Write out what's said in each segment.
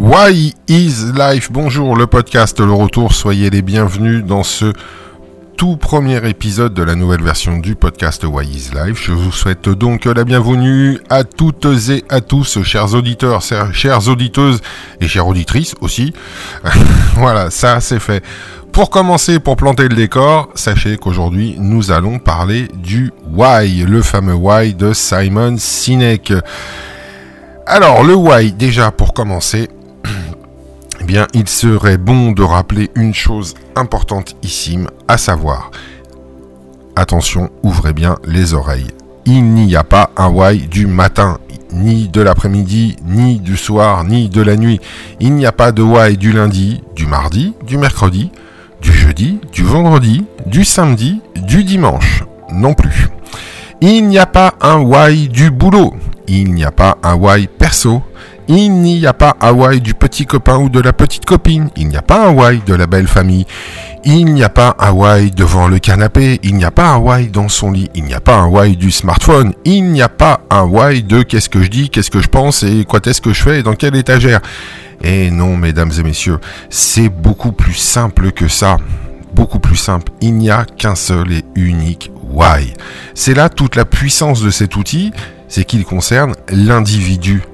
Why is Life? Bonjour, le podcast, le retour. Soyez les bienvenus dans ce tout premier épisode de la nouvelle version du podcast Why is Life? Je vous souhaite donc la bienvenue à toutes et à tous, chers auditeurs, chères auditeuses et chères auditrices aussi. voilà, ça c'est fait. Pour commencer, pour planter le décor, sachez qu'aujourd'hui nous allons parler du Why, le fameux Why de Simon Sinek. Alors le Why, déjà pour commencer, il serait bon de rappeler une chose importantissime, à savoir, attention, ouvrez bien les oreilles. Il n'y a pas un why du matin, ni de l'après-midi, ni du soir, ni de la nuit. Il n'y a pas de why du lundi, du mardi, du mercredi, du jeudi, du vendredi, du samedi, du dimanche. Non plus. Il n'y a pas un why du boulot. Il n'y a pas un why perso. Il n'y a pas why du petit copain ou de la petite copine. Il n'y a pas why de la belle famille. Il n'y a pas why devant le canapé. Il n'y a pas why dans son lit. Il n'y a pas why du smartphone. Il n'y a pas un why de qu'est-ce que je dis, qu'est-ce que je pense et quoi est-ce que je fais et dans quelle étagère. Et non, mesdames et messieurs, c'est beaucoup plus simple que ça. Beaucoup plus simple. Il n'y a qu'un seul et unique why. C'est là toute la puissance de cet outil, c'est qu'il concerne l'individu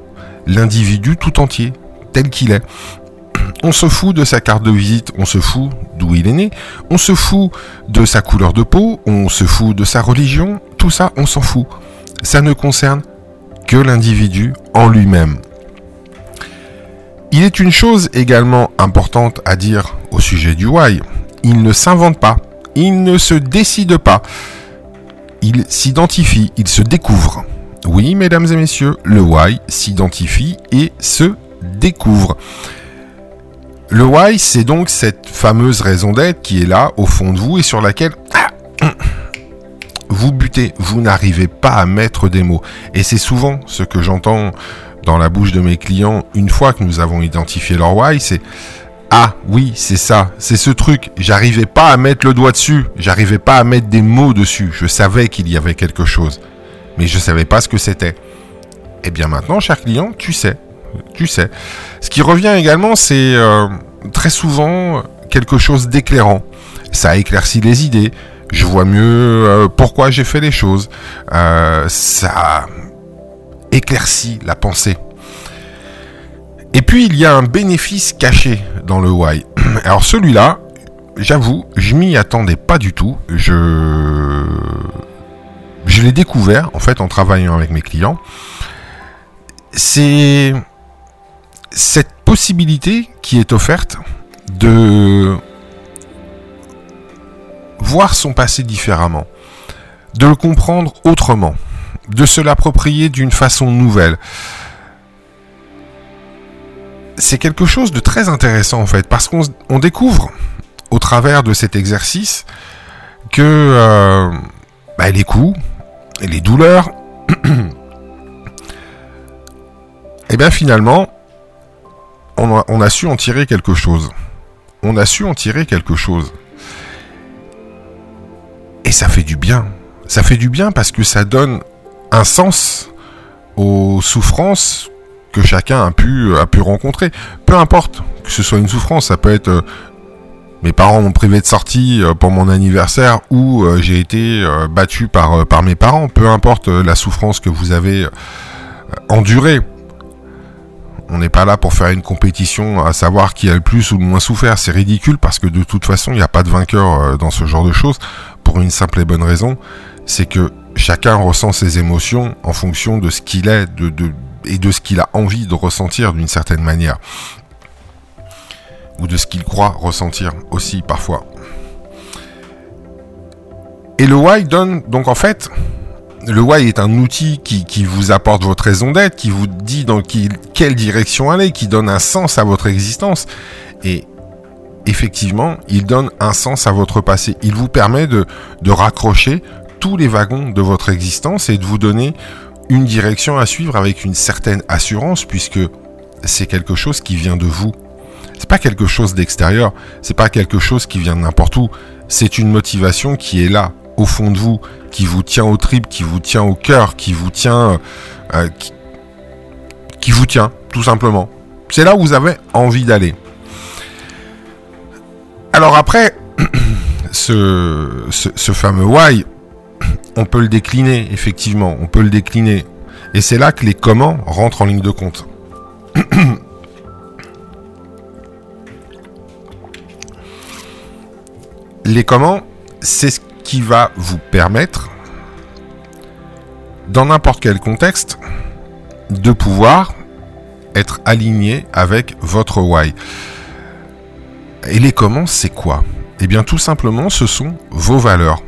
l'individu tout entier, tel qu'il est. On se fout de sa carte de visite, on se fout d'où il est né, on se fout de sa couleur de peau, on se fout de sa religion, tout ça, on s'en fout. Ça ne concerne que l'individu en lui-même. Il est une chose également importante à dire au sujet du why. Il ne s'invente pas, il ne se décide pas, il s'identifie, il se découvre. Oui, mesdames et messieurs, le why s'identifie et se découvre. Le why, c'est donc cette fameuse raison d'être qui est là au fond de vous et sur laquelle vous butez, vous n'arrivez pas à mettre des mots. Et c'est souvent ce que j'entends dans la bouche de mes clients une fois que nous avons identifié leur why, c'est ah oui, c'est ça, c'est ce truc, j'arrivais pas à mettre le doigt dessus, j'arrivais pas à mettre des mots dessus, je savais qu'il y avait quelque chose mais je ne savais pas ce que c'était. Eh bien maintenant, cher client, tu sais. Tu sais. Ce qui revient également, c'est euh, très souvent quelque chose d'éclairant. Ça éclaircit les idées. Je vois mieux euh, pourquoi j'ai fait les choses. Euh, ça éclaircit la pensée. Et puis il y a un bénéfice caché dans le why. Alors celui-là, j'avoue, je m'y attendais pas du tout. Je je l'ai découvert en fait en travaillant avec mes clients. C'est cette possibilité qui est offerte de voir son passé différemment, de le comprendre autrement, de se l'approprier d'une façon nouvelle. C'est quelque chose de très intéressant en fait, parce qu'on découvre au travers de cet exercice que euh, bah, les coups, les douleurs, et eh bien finalement, on a, su en tirer quelque chose. On a su en tirer quelque chose. Et ça fait du bien. Ça fait du bien parce que ça donne un sens aux souffrances que chacun a pu, a pu rencontrer. Peu importe que ce soit une souffrance, ça peut être euh, mes parents m'ont privé de sortie euh, pour mon anniversaire ou euh, j'ai été euh, battu par, mes parents, peu importe la souffrance que vous avez endurée. On n'est pas là pour faire une compétition à savoir qui a le plus ou le moins souffert. C'est ridicule parce que de toute façon, il n'y a pas de vainqueur dans ce genre de choses. Pour une simple et bonne raison, c'est que chacun ressent ses émotions en fonction de ce qu'il est et de ce qu'il a envie de ressentir d'une certaine manière ou de ce qu'il croit ressentir aussi parfois. Et le why donne donc en fait, le why est un outil qui, vous apporte votre raison d'être, qui vous dit dans quelle direction aller, qui donne un sens à votre existence. Et effectivement, il donne un sens à votre passé. Il vous permet de, de raccrocher tous les wagons de votre existence et de vous donner une direction à suivre avec une certaine assurance puisque c'est quelque chose qui vient de vous c'est pas quelque chose d'extérieur, c'est pas quelque chose qui vient de n'importe où, c'est une motivation qui est là, au fond de vous, qui vous tient au trip, qui vous tient au cœur, qui vous tient, euh, qui, vous tient, tout simplement. C'est là où vous avez envie d'aller. Alors après, ce, ce, fameux why, on peut le décliner, effectivement, on peut le décliner. Et c'est là que les comment rentrent en ligne de compte. les comment, c'est ce qui va vous permettre, dans n'importe quel contexte, de pouvoir être aligné avec votre why. Et les comment, c'est quoi? Eh bien, tout simplement, ce sont vos valeurs.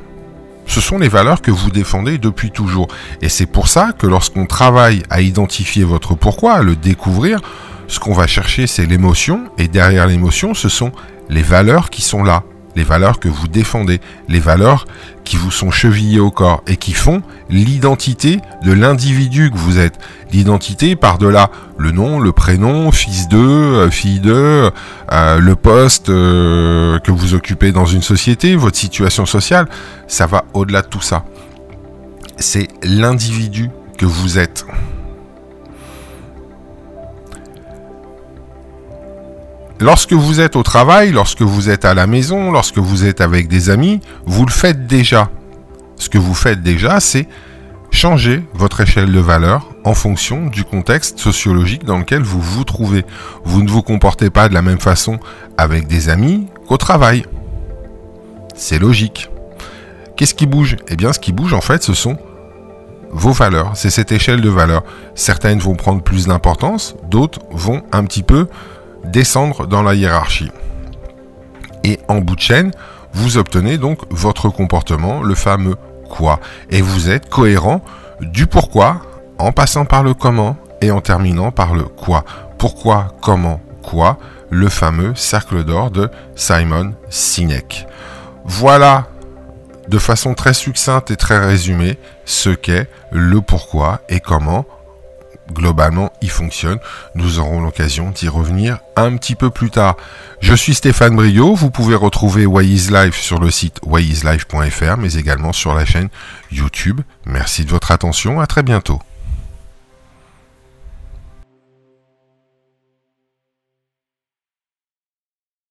Ce sont les valeurs que vous défendez depuis toujours. Et c'est pour ça que lorsqu'on travaille à identifier votre pourquoi, à le découvrir, ce qu'on va chercher, c'est l'émotion. Et derrière l'émotion, ce sont les valeurs qui sont là, les valeurs que vous défendez, les valeurs qui vous sont chevillées au corps et qui font l'identité de l'individu que vous êtes. L'identité par-delà le nom, le prénom, fils de, euh, fille de, euh, le poste euh, que vous occupez dans une société, votre situation sociale, ça va au-delà de tout ça. C'est l'individu que vous êtes. Lorsque vous êtes au travail, lorsque vous êtes à la maison, lorsque vous êtes avec des amis, vous le faites déjà. Ce que vous faites déjà, c'est changer votre échelle de valeur en fonction du contexte sociologique dans lequel vous vous trouvez. Vous ne vous comportez pas de la même façon avec des amis qu'au travail. C'est logique. Qu'est-ce qui bouge? Eh bien, ce qui bouge, en fait, ce sont vos valeurs. C'est cette échelle de valeur. Certaines vont prendre plus d'importance, d'autres vont un petit peu descendre dans la hiérarchie. Et en bout de chaîne, vous obtenez donc votre comportement, le fameux quoi. Et vous êtes cohérent du pourquoi en passant par le comment et en terminant par le quoi. Pourquoi, comment, quoi, le fameux cercle d'or de Simon Sinek. Voilà de façon très succincte et très résumée ce qu'est le pourquoi et comment globalement il fonctionne. Nous aurons l'occasion d'y revenir un petit peu plus tard. Je suis Stéphane Brio, vous pouvez retrouver Why is Life sur le site whyislife.fr mais également sur la chaîne YouTube. Merci de votre attention, à très bientôt.